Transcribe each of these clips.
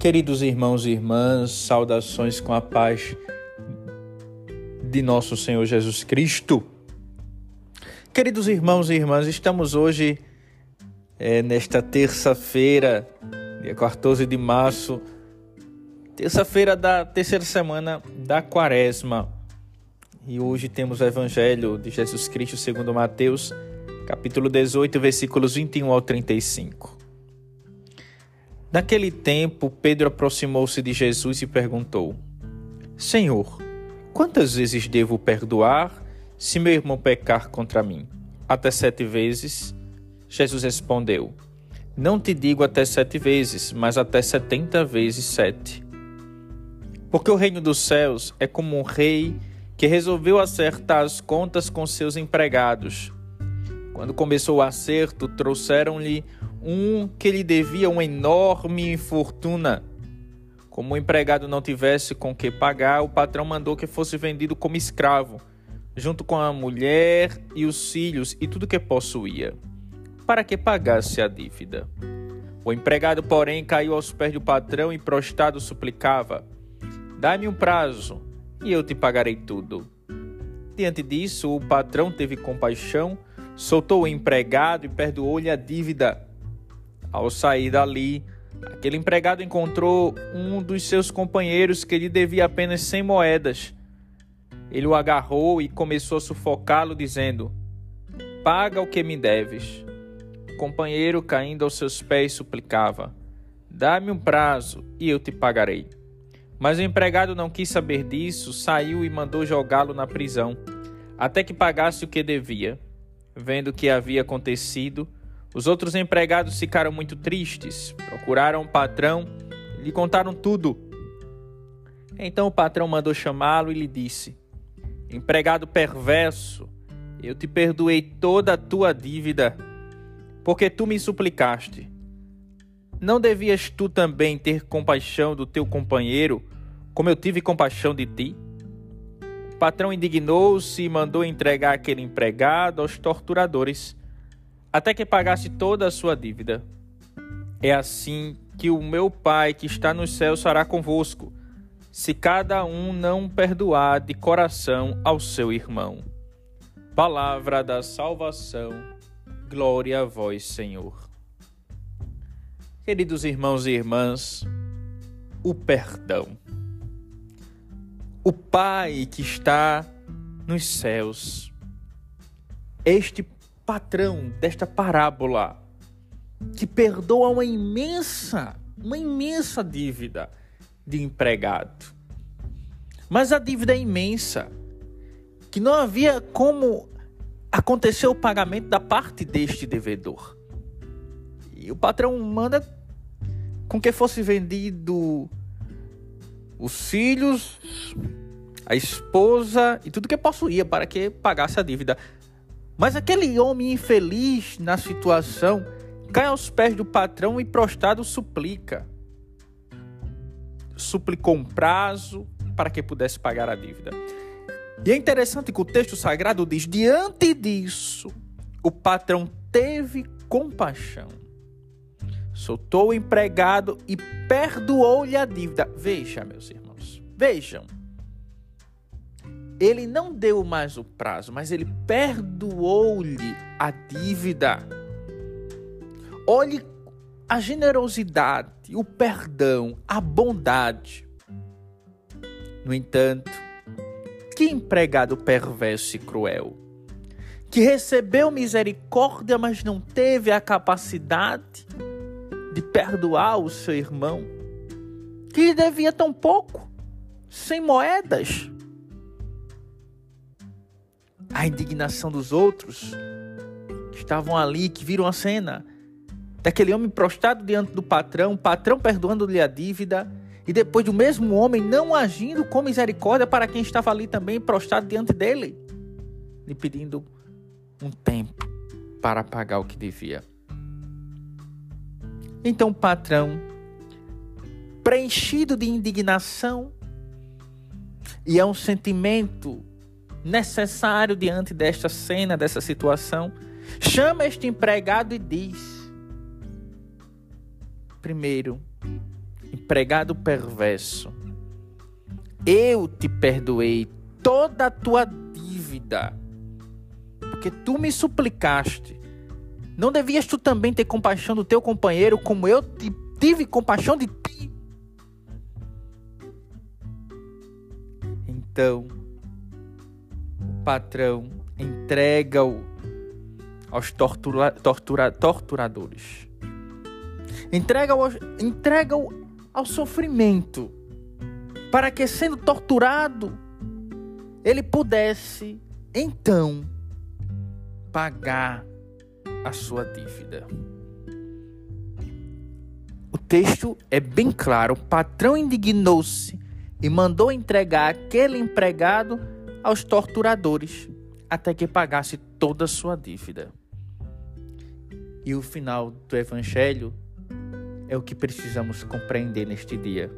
Queridos irmãos e irmãs, saudações com a paz de nosso Senhor Jesus Cristo. Queridos irmãos e irmãs, estamos hoje, é, nesta terça-feira, dia 14 de março, terça-feira da terceira semana da quaresma. E hoje temos o Evangelho de Jesus Cristo segundo Mateus, capítulo 18, versículos 21 ao 35. Naquele tempo, Pedro aproximou-se de Jesus e perguntou: Senhor, quantas vezes devo perdoar se meu irmão pecar contra mim? Até sete vezes? Jesus respondeu: Não te digo até sete vezes, mas até setenta vezes sete. Porque o reino dos céus é como um rei que resolveu acertar as contas com seus empregados. Quando começou o acerto, trouxeram-lhe um que lhe devia uma enorme fortuna. Como o empregado não tivesse com que pagar, o patrão mandou que fosse vendido como escravo, junto com a mulher e os filhos e tudo que possuía, para que pagasse a dívida. O empregado, porém, caiu aos pés do patrão e prostrado suplicava: Dá-me um prazo e eu te pagarei tudo. Diante disso, o patrão teve compaixão, soltou o empregado e perdoou-lhe a dívida. Ao sair dali, aquele empregado encontrou um dos seus companheiros que lhe devia apenas cem moedas. Ele o agarrou e começou a sufocá-lo, dizendo: Paga o que me deves. O companheiro, caindo aos seus pés, suplicava: Dá-me um prazo e eu te pagarei. Mas o empregado não quis saber disso, saiu e mandou jogá-lo na prisão, até que pagasse o que devia. Vendo o que havia acontecido, os outros empregados ficaram muito tristes, procuraram o patrão e lhe contaram tudo. Então o patrão mandou chamá-lo e lhe disse: Empregado perverso, eu te perdoei toda a tua dívida, porque tu me suplicaste. Não devias tu também ter compaixão do teu companheiro, como eu tive compaixão de ti? O patrão indignou-se e mandou entregar aquele empregado aos torturadores até que pagasse toda a sua dívida. É assim que o meu Pai que está nos céus fará convosco, se cada um não perdoar de coração ao seu irmão. Palavra da salvação, glória a vós, Senhor. Queridos irmãos e irmãs, o perdão. O Pai que está nos céus, este patrão desta parábola que perdoa uma imensa, uma imensa dívida de empregado. Mas a dívida é imensa, que não havia como acontecer o pagamento da parte deste devedor. E o patrão manda com que fosse vendido os filhos, a esposa e tudo que possuía para que pagasse a dívida. Mas aquele homem infeliz na situação cai aos pés do patrão e prostrado suplica. Suplicou um prazo para que pudesse pagar a dívida. E é interessante que o texto sagrado diz: diante disso, o patrão teve compaixão, soltou o empregado e perdoou-lhe a dívida. Veja, meus irmãos, vejam ele não deu mais o prazo, mas ele perdoou-lhe a dívida. Olhe a generosidade, o perdão, a bondade. No entanto, que empregado perverso e cruel, que recebeu misericórdia, mas não teve a capacidade de perdoar o seu irmão, que lhe devia tão pouco, sem moedas a indignação dos outros que estavam ali, que viram a cena daquele homem prostrado diante do patrão, patrão perdoando-lhe a dívida, e depois do mesmo homem não agindo com misericórdia para quem estava ali também prostrado diante dele, lhe pedindo um tempo para pagar o que devia. Então o patrão, preenchido de indignação, e é um sentimento necessário diante desta cena, dessa situação, chama este empregado e diz: primeiro, empregado perverso, eu te perdoei toda a tua dívida, porque tu me suplicaste. Não devias tu também ter compaixão do teu companheiro, como eu te, tive compaixão de ti? Então, patrão entrega-o aos tortura, tortura, torturadores. Entrega-o entrega ao sofrimento, para que, sendo torturado, ele pudesse então pagar a sua dívida. O texto é bem claro: o patrão indignou-se e mandou entregar aquele empregado aos torturadores até que pagasse toda a sua dívida. E o final do Evangelho é o que precisamos compreender neste dia.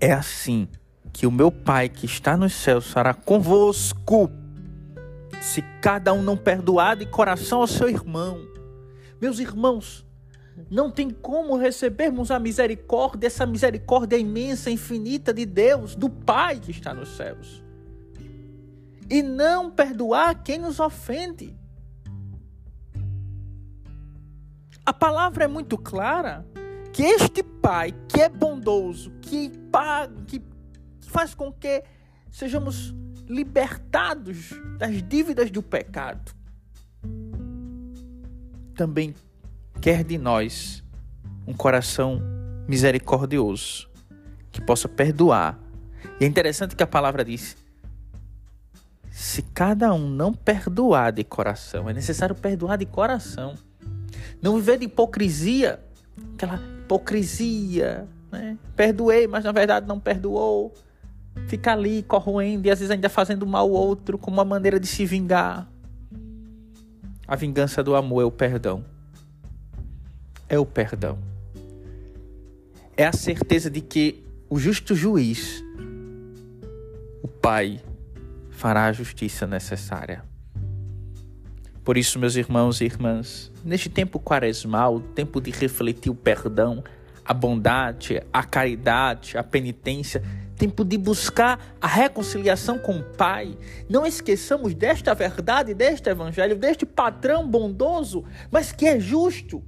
É assim que o meu Pai que está nos céus fará convosco, se cada um não perdoar de coração ao seu irmão. Meus irmãos, não tem como recebermos a misericórdia, essa misericórdia imensa, infinita de Deus, do Pai que está nos céus e não perdoar quem nos ofende. A palavra é muito clara que este Pai, que é bondoso, que, paga, que faz com que sejamos libertados das dívidas do pecado, também quer de nós um coração misericordioso que possa perdoar. E é interessante que a palavra diz: se cada um não perdoar de coração, é necessário perdoar de coração. Não viver de hipocrisia, aquela hipocrisia, né? Perdoei, mas na verdade não perdoou. Fica ali corroendo e às vezes ainda fazendo mal ao outro como uma maneira de se vingar. A vingança do amor é o perdão. É o perdão. É a certeza de que o justo juiz, o Pai, fará a justiça necessária. Por isso, meus irmãos e irmãs, neste tempo quaresmal, tempo de refletir o perdão, a bondade, a caridade, a penitência, tempo de buscar a reconciliação com o Pai. Não esqueçamos desta verdade, deste evangelho, deste patrão bondoso, mas que é justo.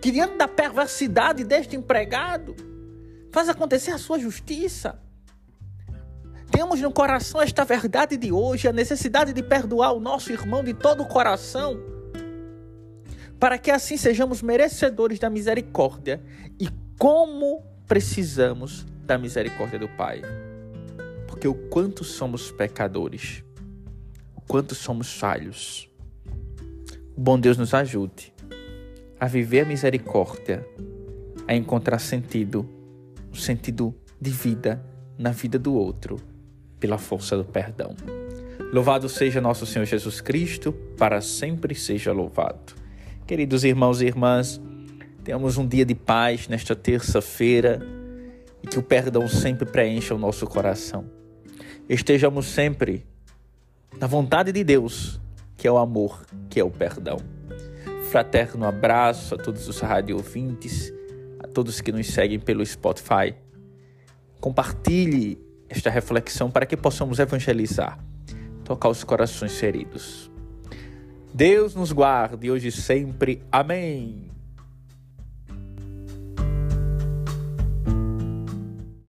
Que diante da perversidade deste empregado, faz acontecer a sua justiça. Tenhamos no coração esta verdade de hoje, a necessidade de perdoar o nosso irmão de todo o coração, para que assim sejamos merecedores da misericórdia e como precisamos da misericórdia do Pai. Porque o quanto somos pecadores, o quanto somos falhos. O bom Deus nos ajude a viver a misericórdia, a encontrar sentido, um sentido de vida na vida do outro pela força do perdão. Louvado seja nosso Senhor Jesus Cristo, para sempre seja louvado. Queridos irmãos e irmãs, tenhamos um dia de paz nesta terça-feira e que o perdão sempre preencha o nosso coração. Estejamos sempre na vontade de Deus, que é o amor, que é o perdão. Fraterno abraço a todos os rádio ouvintes, a todos que nos seguem pelo Spotify. Compartilhe esta reflexão para que possamos evangelizar, tocar os corações feridos. Deus nos guarde hoje e sempre. Amém.